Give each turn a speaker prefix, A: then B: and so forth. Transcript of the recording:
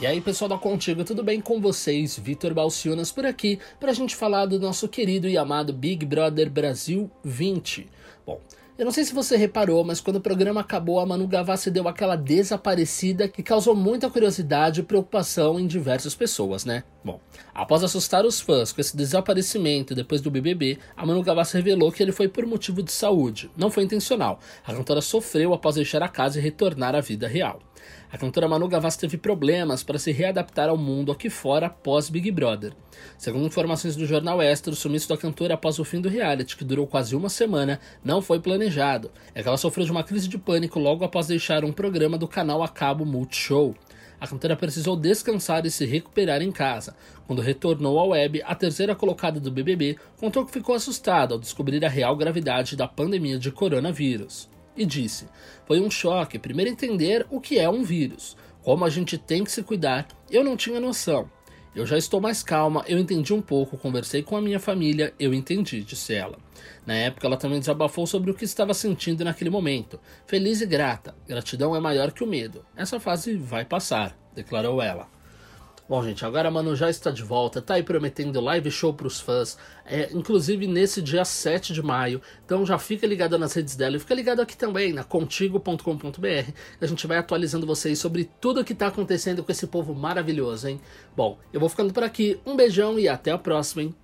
A: E aí, pessoal da Contigo, tudo bem com vocês? Vitor Balcinas por aqui para a gente falar do nosso querido e amado Big Brother Brasil 20. Bom, eu não sei se você reparou, mas quando o programa acabou, a Manu Gavassi deu aquela desaparecida que causou muita curiosidade e preocupação em diversas pessoas, né? Bom, após assustar os fãs com esse desaparecimento depois do BBB, a Manu Gavassi revelou que ele foi por motivo de saúde, não foi intencional. A cantora sofreu após deixar a casa e retornar à vida real. A cantora Manu Gavassi teve problemas para se readaptar ao mundo aqui fora após Big Brother. Segundo informações do jornal Extra, o sumiço da cantora após o fim do reality, que durou quase uma semana, não foi planejado. É que ela sofreu de uma crise de pânico logo após deixar um programa do canal a cabo Multishow. A cantora precisou descansar e se recuperar em casa. Quando retornou à web, a terceira colocada do BBB contou que ficou assustada ao descobrir a real gravidade da pandemia de coronavírus e disse: Foi um choque primeiro entender o que é um vírus, como a gente tem que se cuidar. Eu não tinha noção. Eu já estou mais calma, eu entendi um pouco, conversei com a minha família, eu entendi, disse ela. Na época, ela também desabafou sobre o que estava sentindo naquele momento. Feliz e grata, gratidão é maior que o medo. Essa fase vai passar, declarou ela. Bom, gente, agora a Manu já está de volta, tá aí prometendo live show pros fãs, é, inclusive nesse dia 7 de maio. Então já fica ligado nas redes dela e fica ligado aqui também na contigo.com.br. A gente vai atualizando vocês sobre tudo o que tá acontecendo com esse povo maravilhoso, hein? Bom, eu vou ficando por aqui, um beijão e até a próxima, hein?